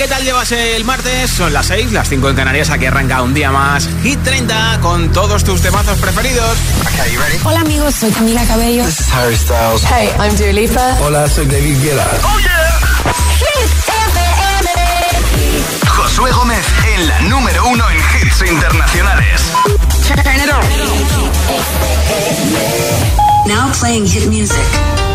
¿qué tal llevas el martes? Son las 6, las 5 en Canarias, aquí arranca un día más Hit 30 con todos tus temazos preferidos. Okay, you ready? Hola amigos, soy Camila Cabello. This is Harry Styles. Hey, I'm Dua Lipa. Hola, soy David Guetta. Oh yeah. Hit FM. Josué Gómez en la número uno en hits internacionales. Turn it on. Now playing hit music.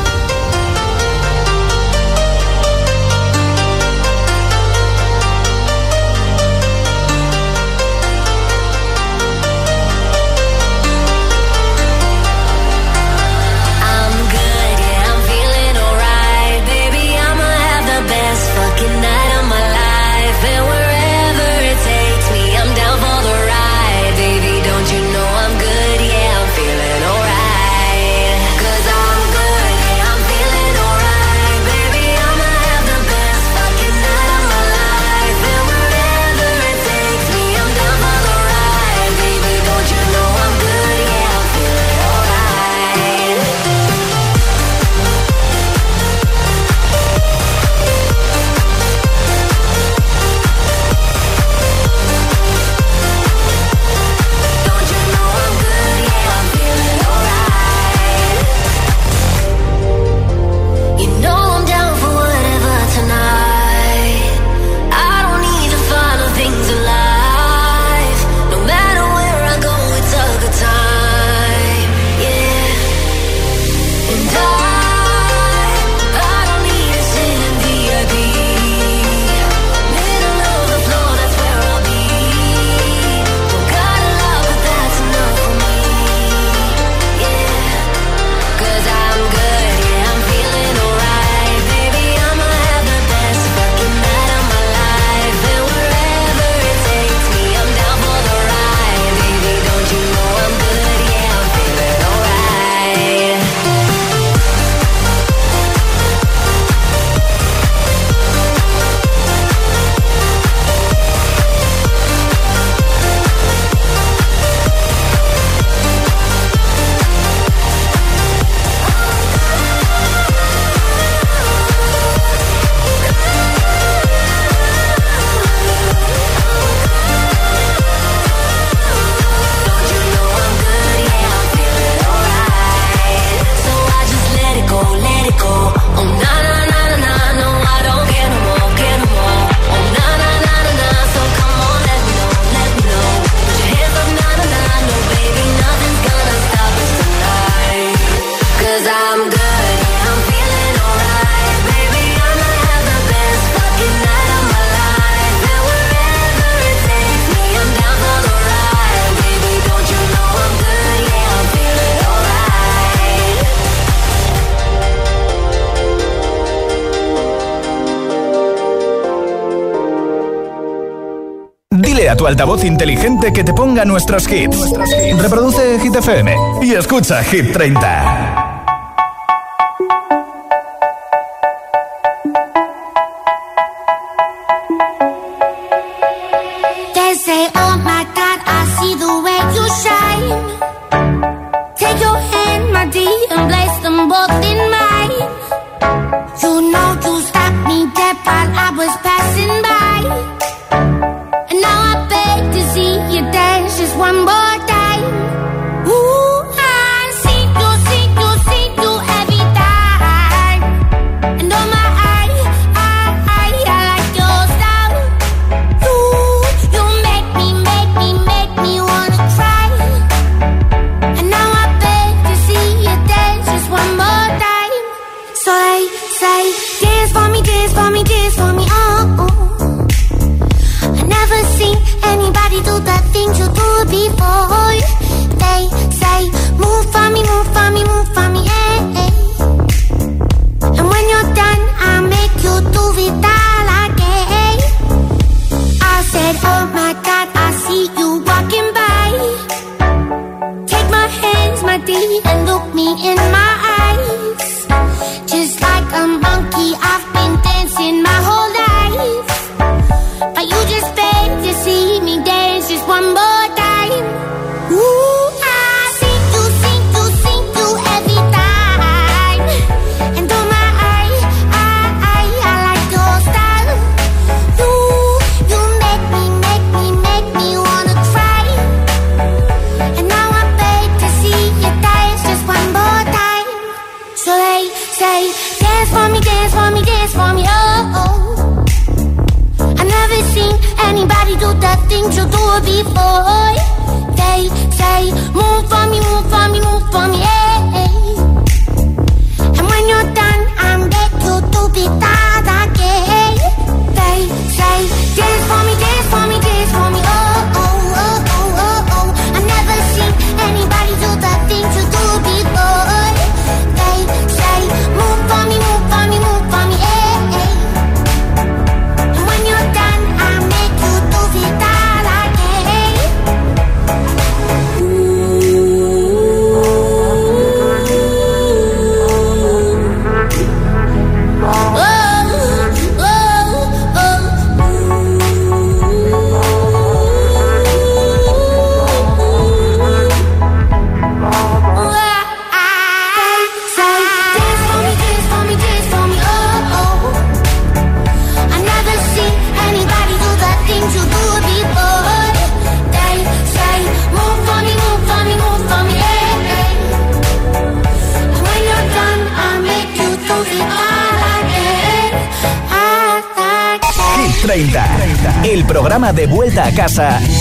altavoz inteligente que te ponga nuestros hits. Reproduce Hit FM y escucha Hit 30. I see the way you shine. Passing by. casa.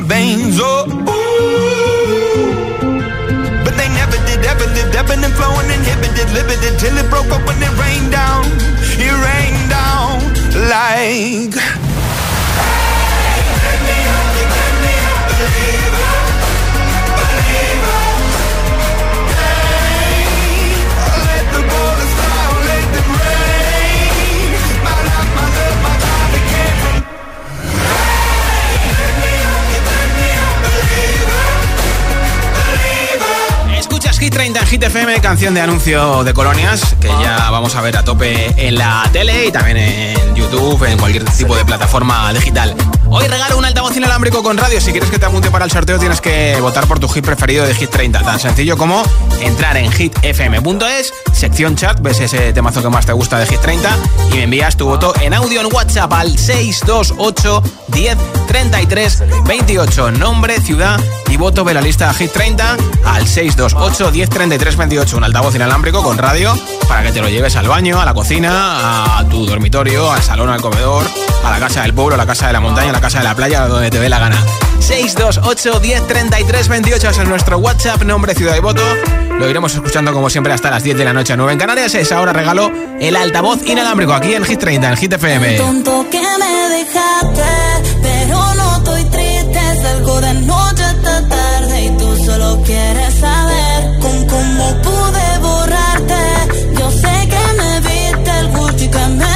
my veins, oh ooh. But they never did, ever lived, ebbing and flowing, inhibited, limited, till it broke up and it rained down. It rained down like. Hit canción de anuncio de colonias, que ya vamos a ver a tope en la tele y también en YouTube, en cualquier tipo de plataforma digital. Hoy regalo un altavoz inalámbrico con radio. Si quieres que te apunte para el sorteo, tienes que votar por tu hit preferido de Hit 30. Tan sencillo como entrar en hitfm.es, sección chat, ves ese temazo que más te gusta de Hit 30 y me envías tu voto en audio en WhatsApp al 628 10 28. Nombre, ciudad y voto de la lista Hit 30 al 628 10 28. Un altavoz inalámbrico con radio para que te lo lleves al baño, a la cocina, a tu dormitorio, al salón, al comedor, a la casa del pueblo, a la casa de la montaña, a la casa de la playa, donde te dé la gana. 628 10 33 28 es nuestro WhatsApp, nombre, ciudad y voto. Lo iremos escuchando como siempre hasta las 10 de la noche a 9 en Canarias. Es ahora regalo el altavoz inalámbrico aquí en Hit 30, en Hit FM. Tonto que me dejaste, pero no estoy triste. Salgo de noche hasta tarde y tú solo quieres saber con cómo pude borrarte. Yo sé que me viste el Gucci que me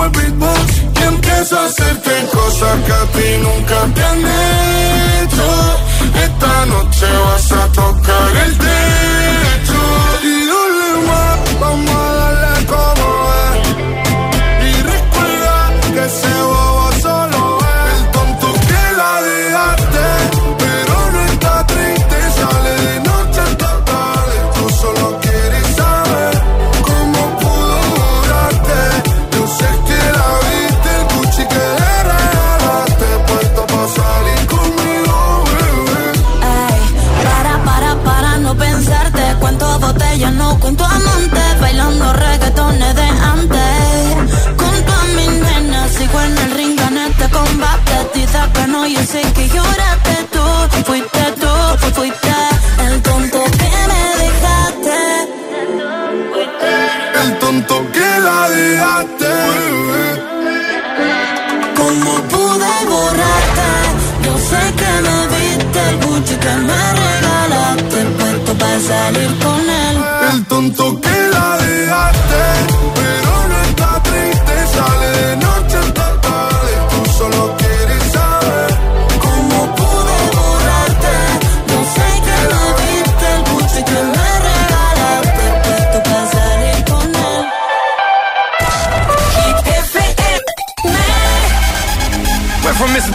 como el beatbox. Y empiezo a hacerte cosas que a ti nunca te han hecho. Esta noche vas a tocar el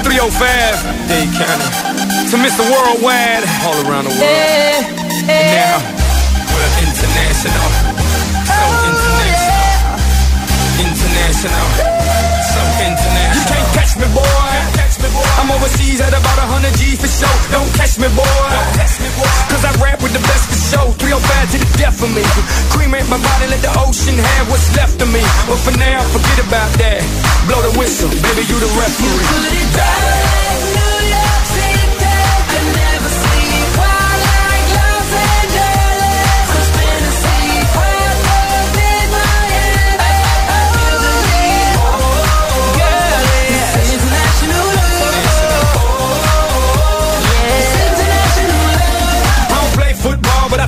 305, Dade County, to Mr. Worldwide, all around the world. And now, we're international. International. You can't catch me, boy. I'm overseas at about 100 G for show. Don't catch me, boy. Cause I rap with the best for show. 305 to the death of me. Cremate my body, let the ocean have what's left of me. But for now, forget about that. Blow the whistle, baby, you the referee. I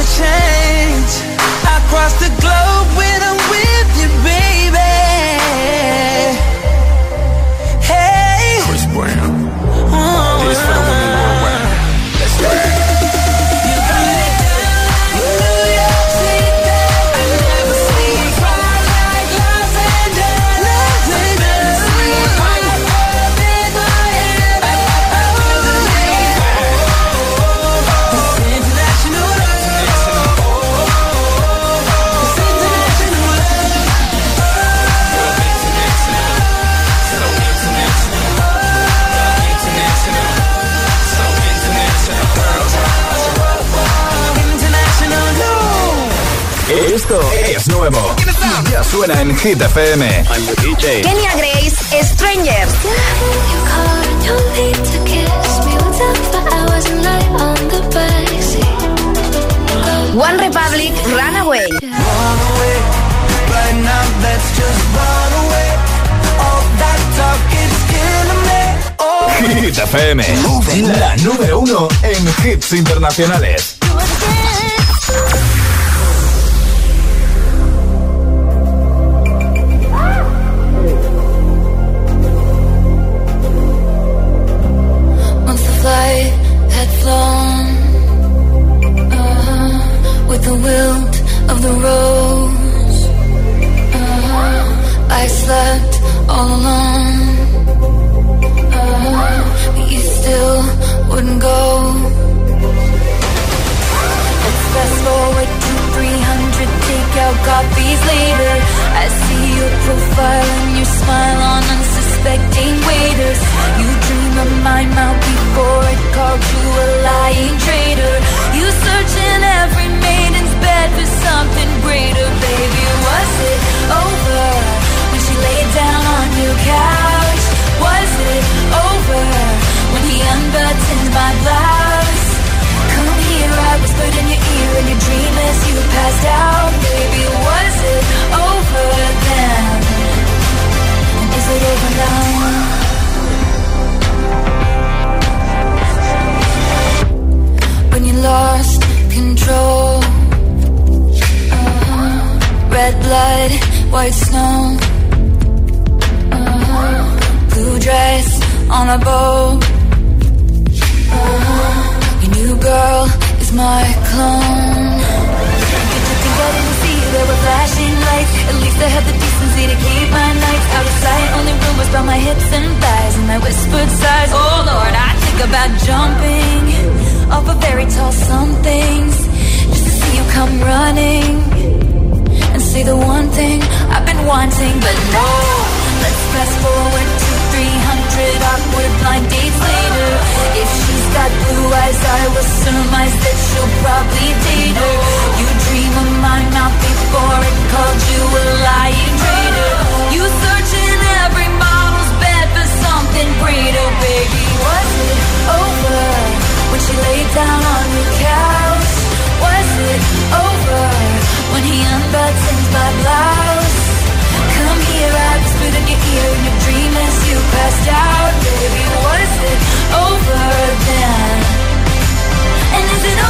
never change. I crossed the suena en Hit FM. Kenya Grace, Strangers. One Republic, Runaway. Oh. Hit FM. La número uno en hits internacionales. Jumping off a very tall somethings just to see you come running and say the one thing I've been wanting, but no. Let's fast forward to 300 awkward blind dates later. If she's got blue eyes, I will surmise that she'll probably date her. You dream of my mouth before it called you a lying traitor. You search in every model's bed for something greater, baby. Was it when she laid down on your couch? Was it over when he unbuttoned my blouse? Come here, I whispered in your ear in your dream as you passed out. Baby, was it over then? And is it over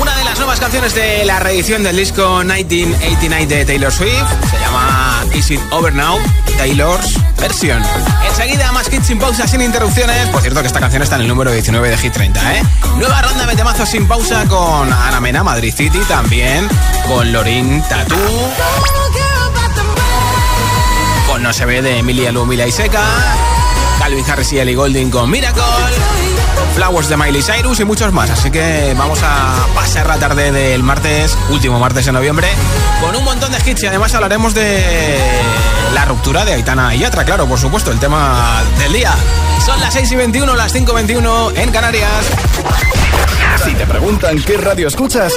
Una de las nuevas canciones de la reedición del disco 1989 de Taylor Swift se llama Is It Over Now, Taylor's Version. Enseguida, más hits sin pausa, sin interrupciones. Por cierto, que esta canción está en el número 19 de Hit 30, ¿eh? Nueva ronda de temazos sin pausa con Ana Mena, Madrid City, también con Lorin Tatú, con No se ve de Emilia Lumila y Seca, Calvin Harris y Ellie Golding con Miracle. Flowers de Miley Cyrus y muchos más. Así que vamos a pasar la tarde del martes, último martes de noviembre, con un montón de hits y además hablaremos de la ruptura de Aitana y Yatra, claro, por supuesto, el tema del día. Son las 6 y 21, las 5 y 21 en Canarias. Si te preguntan qué radio escuchas,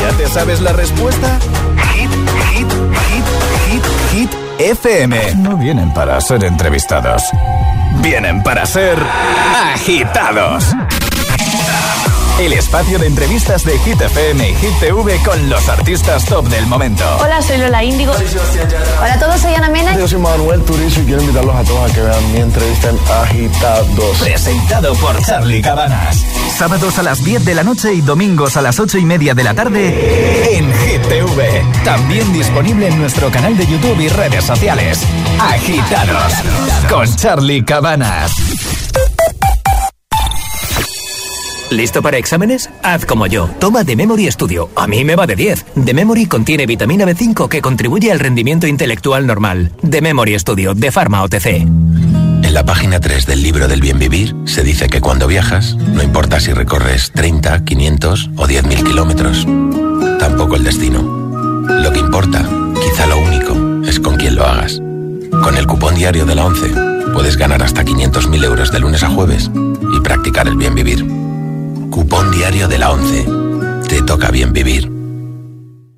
¿ya te sabes la respuesta? Hit, hit, hit, hit, hit, FM. No vienen para ser entrevistados. Vienen para ser agitados. El espacio de entrevistas de Hit FM y Hit TV con los artistas top del momento. Hola, soy Lola Índigo. Hola a todos, soy Ana Mena. Yo soy Manuel Turizo y quiero invitarlos a todos a que vean mi entrevista en Agitados. Presentado por Charlie Cabanas. Sábados a las 10 de la noche y domingos a las 8 y media de la tarde en Hit TV. También disponible en nuestro canal de YouTube y redes sociales. Agitados con Charlie Cabanas. ¿Listo para exámenes? Haz como yo. Toma The Memory Studio. A mí me va de 10. The Memory contiene vitamina B5 que contribuye al rendimiento intelectual normal. The Memory Studio de Pharma OTC. En la página 3 del libro del bien vivir se dice que cuando viajas, no importa si recorres 30, 500 o 10.000 kilómetros, tampoco el destino. Lo que importa, quizá lo único, es con quién lo hagas. Con el cupón diario de la 11 puedes ganar hasta 500.000 euros de lunes a jueves y practicar el bien vivir. Cupón diario de la 11. Te toca bien vivir.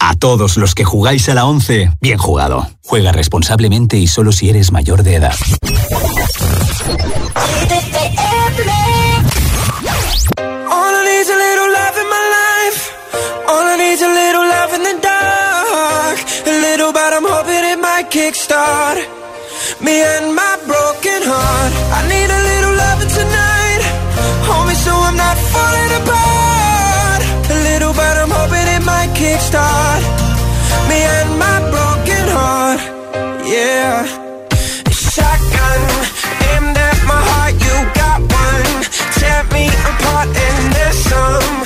A todos los que jugáis a la 11, bien jugado. Juega responsablemente y solo si eres mayor de edad. Kickstart me and my broken heart. I need a little loving tonight. Hold me so I'm not falling apart. A little, but I'm hoping it might kickstart apart and there's some.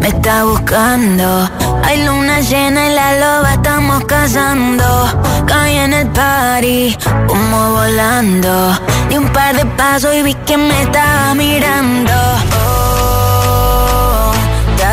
me está buscando. Hay luna llena y la loba estamos cazando. Caí en el party, humo volando. Di un par de pasos y vi que me estaba mirando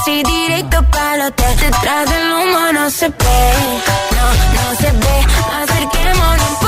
así directo para Detrás del humo no se ve, no, no se ve. Acerquémonos.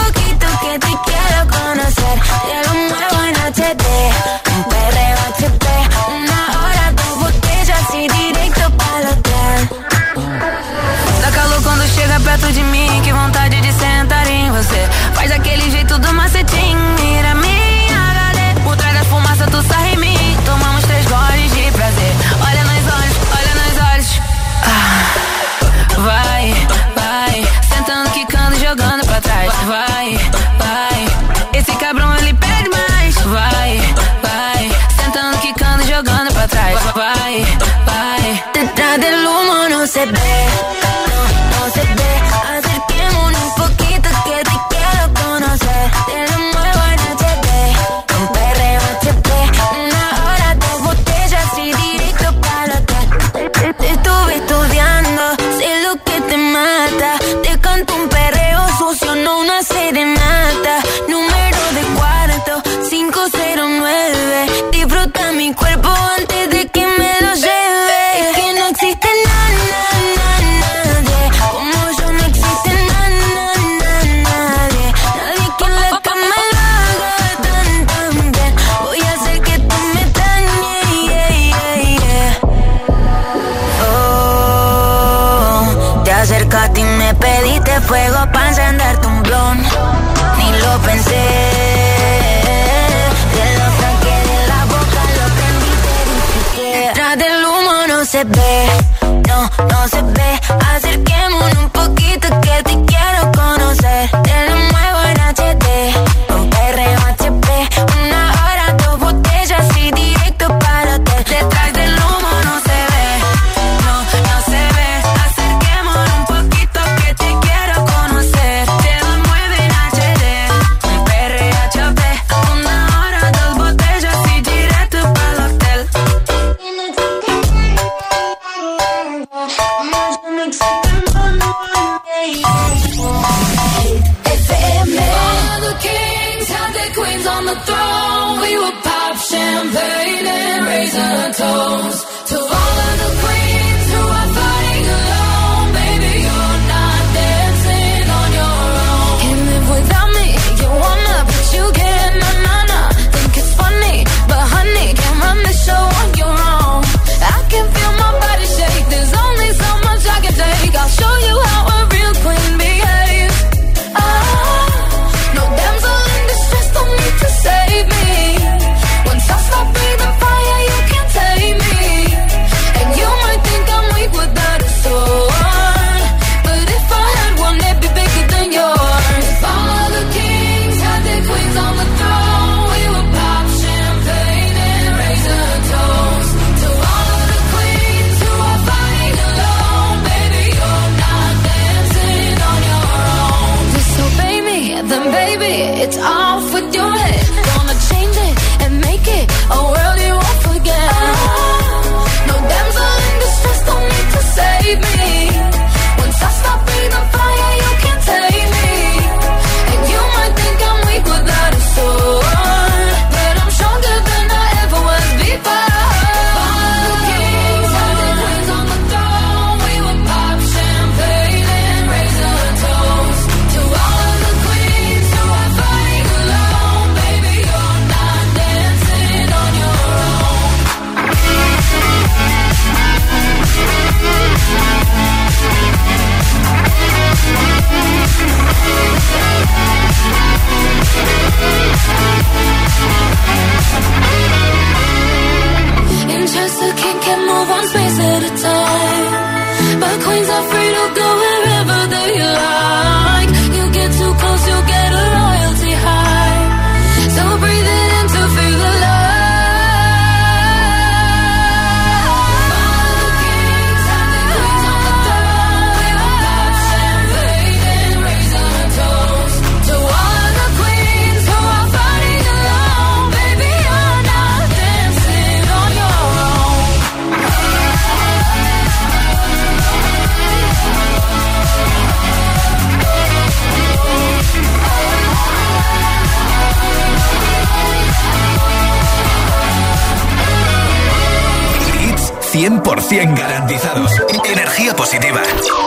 100% garantizados. Energía positiva.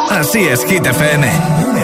Así es, Hit FM.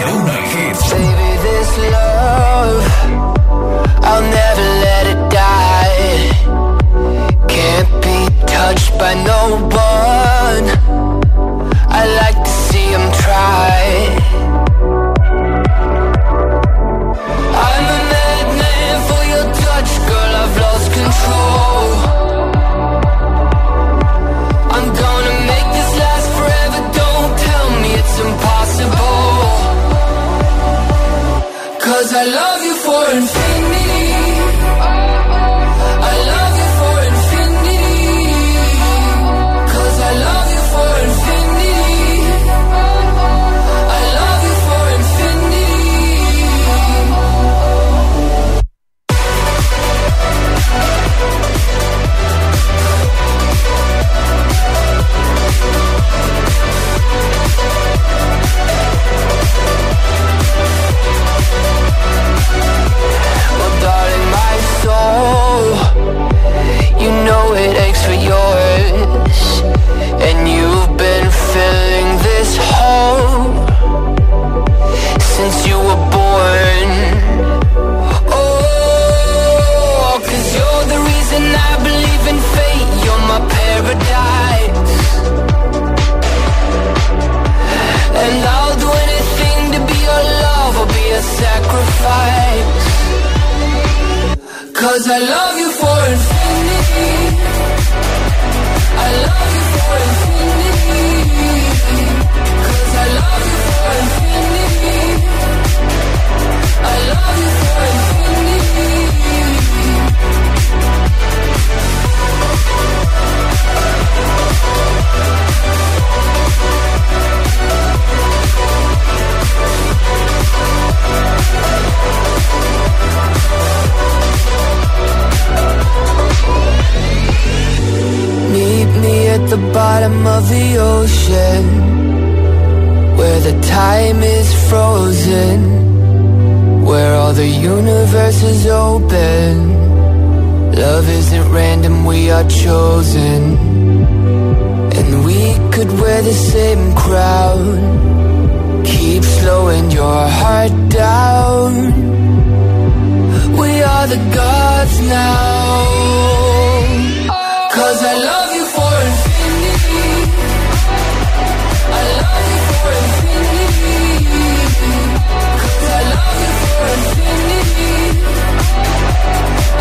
The gods now Cause I love you for infinity. I love you for infinity. Cause I love you for infinity.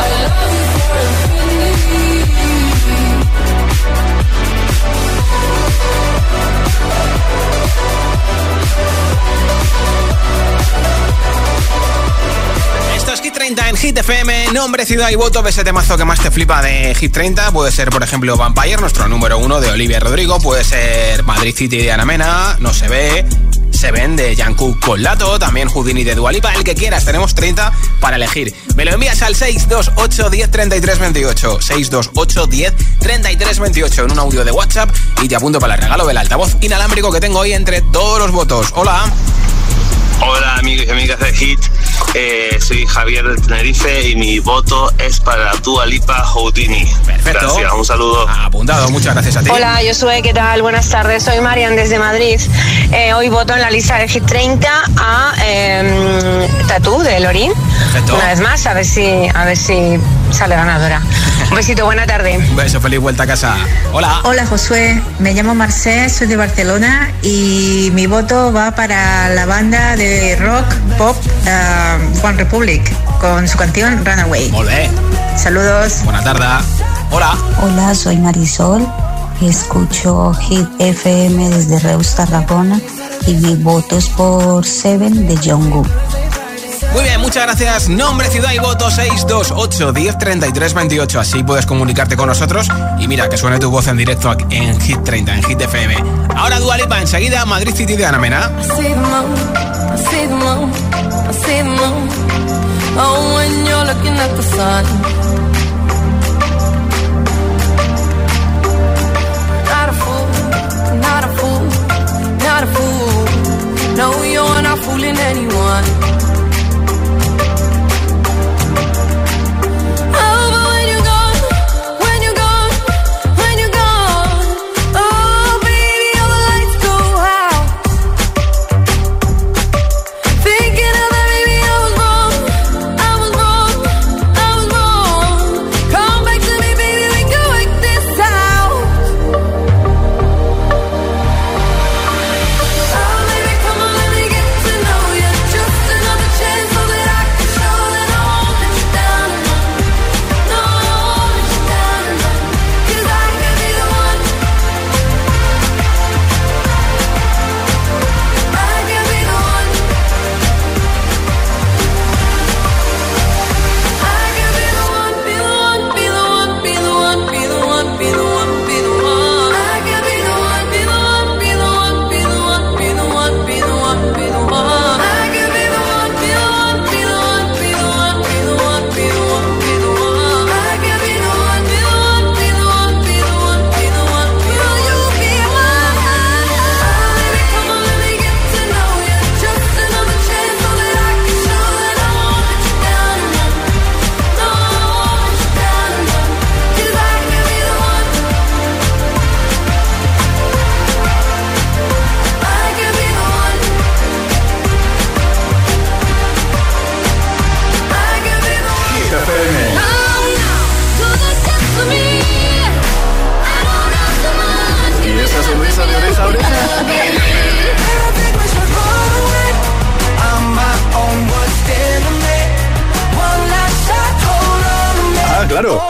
I love you for infinity. Esto es Hit 30 en Hit FM, nombre, ciudad y voto ese temazo que más te flipa de Hit 30. Puede ser, por ejemplo, Vampire, nuestro número uno de Olivia Rodrigo. Puede ser Madrid City de Ana Mena, No se ve. Se ven de Jungkook con Lato, también Houdini de Dualipa, el que quieras, tenemos 30 para elegir. Me lo envías al 628 10 33 28, 628 10 33 28 en un audio de WhatsApp y te apunto para el regalo del altavoz inalámbrico que tengo hoy entre todos los votos. Hola. Hola amigos y amigas de Hit, Eh, soy Javier de Tenerife y mi voto es para Dua Lipa Houdini. Perfecto. Gracias, un saludo. Apuntado, muchas gracias a ti. Hola, yo soy, ¿qué tal? Buenas tardes, soy Marian desde Madrid. Eh, hoy voto en la lista de Hit 30 a eh, Tatú de Lorín. Perfecto. Una vez más, a ver si, a ver si sale ganadora. Un besito, buena tarde. Un beso, feliz vuelta a casa. Hola. Hola Josué, me llamo Marcel, soy de Barcelona y mi voto va para la banda de rock pop uh, One Republic con su canción Runaway. Volvé. Saludos. Buena tarde. Hola. Hola, soy Marisol. Escucho Hit FM desde Reus, Tarragona y mi voto es por Seven de Jungkook. Muy bien, muchas gracias. Nombre, ciudad y voto 628 10 33 28. Así puedes comunicarte con nosotros y mira que suene tu voz en directo en Hit 30, en Hit FM. Ahora Dualipa, enseguida Madrid City de Ana Mena. I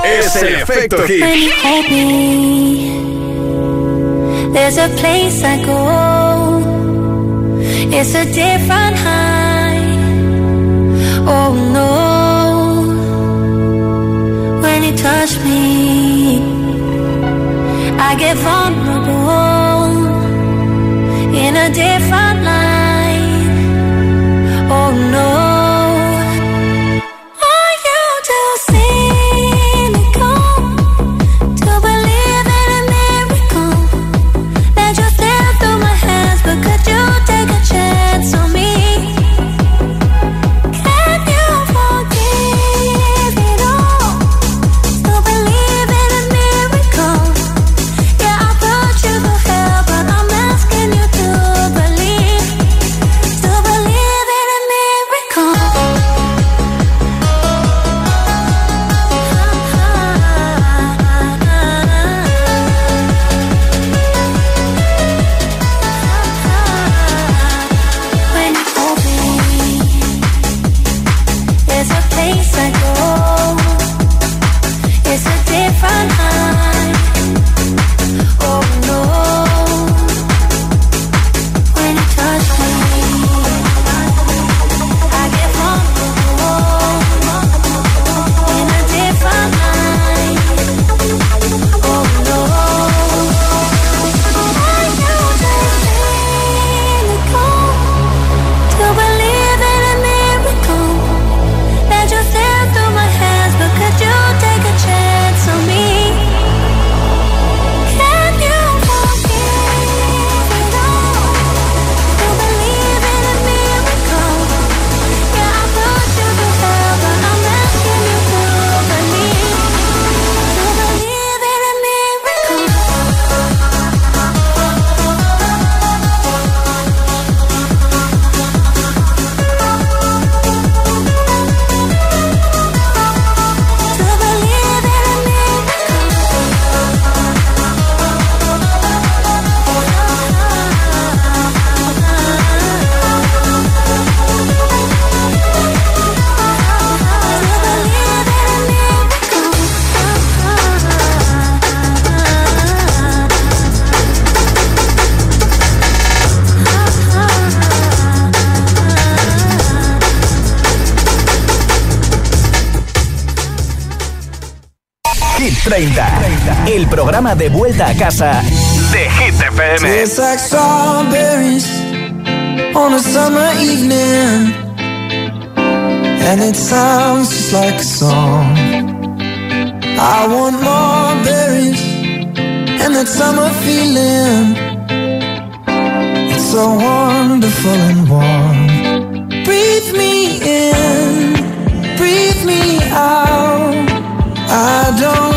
es el efecto hit. There's a place I go. It's a different high. Oh no. When you touch me, I get vulnerable. programa de vuelta a casa de Hit on a summer evening. And it sounds just like a song. I want more berries and that summer feeling. It's so wonderful and warm. Breathe me in, breathe me out. I don't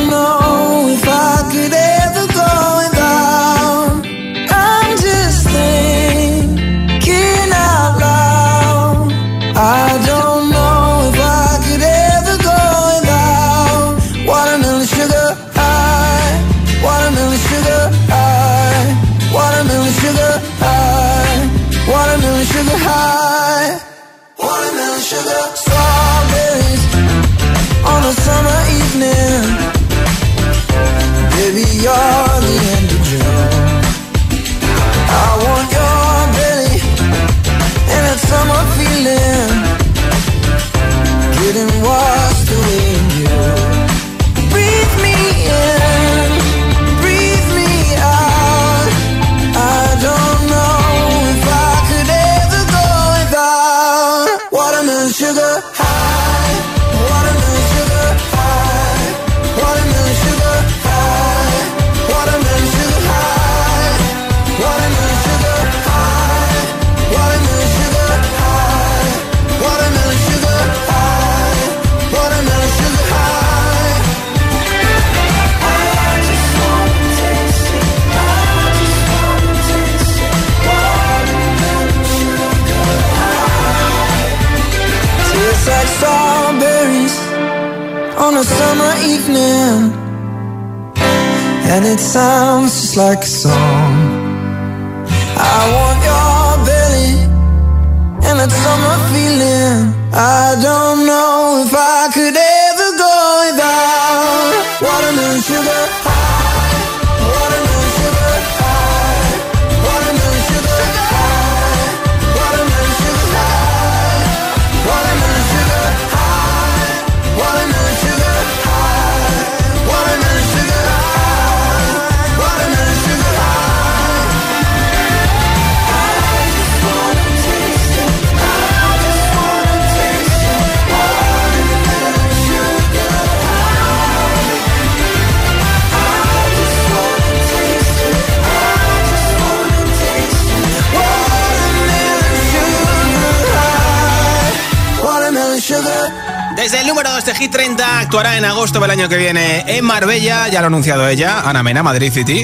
actuará en agosto del año que viene en Marbella, ya lo ha anunciado ella, Ana Mena, Madrid City.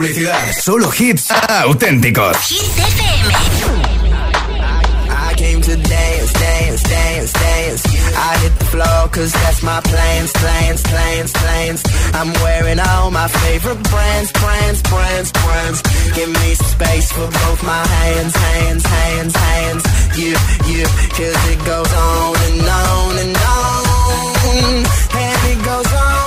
publicidad. Solo hits auténticos. Hit FM. I came to dance, dance, dance, dance. I hit the floor cause that's my plans, plans, plans, plans. I'm wearing all my favorite brands, brands, brands, brands. Give me space for both my hands, hands, hands, hands. You, you, cause it goes on and on and on. And it goes on.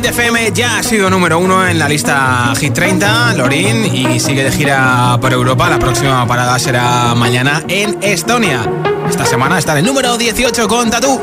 Hit FM ya ha sido número uno en la lista Hit 30, Lorin, y sigue de gira por Europa. La próxima parada será mañana en Estonia. Esta semana está en el número 18 con Tatu.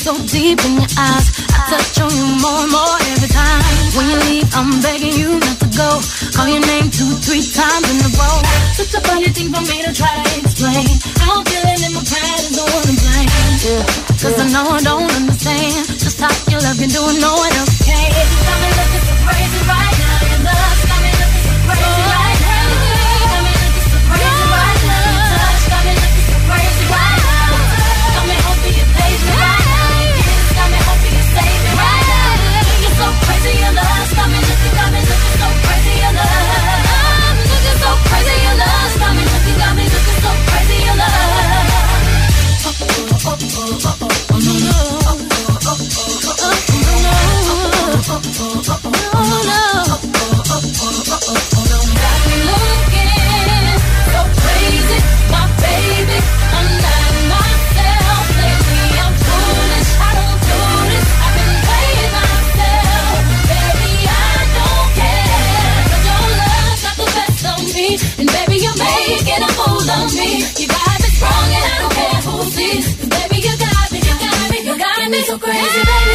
so deep in your eyes. I touch on you more and more every time. When you leave, I'm begging you not Call your name two, three times in a row. Such a funny thing for me to try to explain. I'm feeling in my pride is the one to blame. Cause yeah. I know I don't understand just how you love you doing no one else can. Tell me, look at so crazy, baby.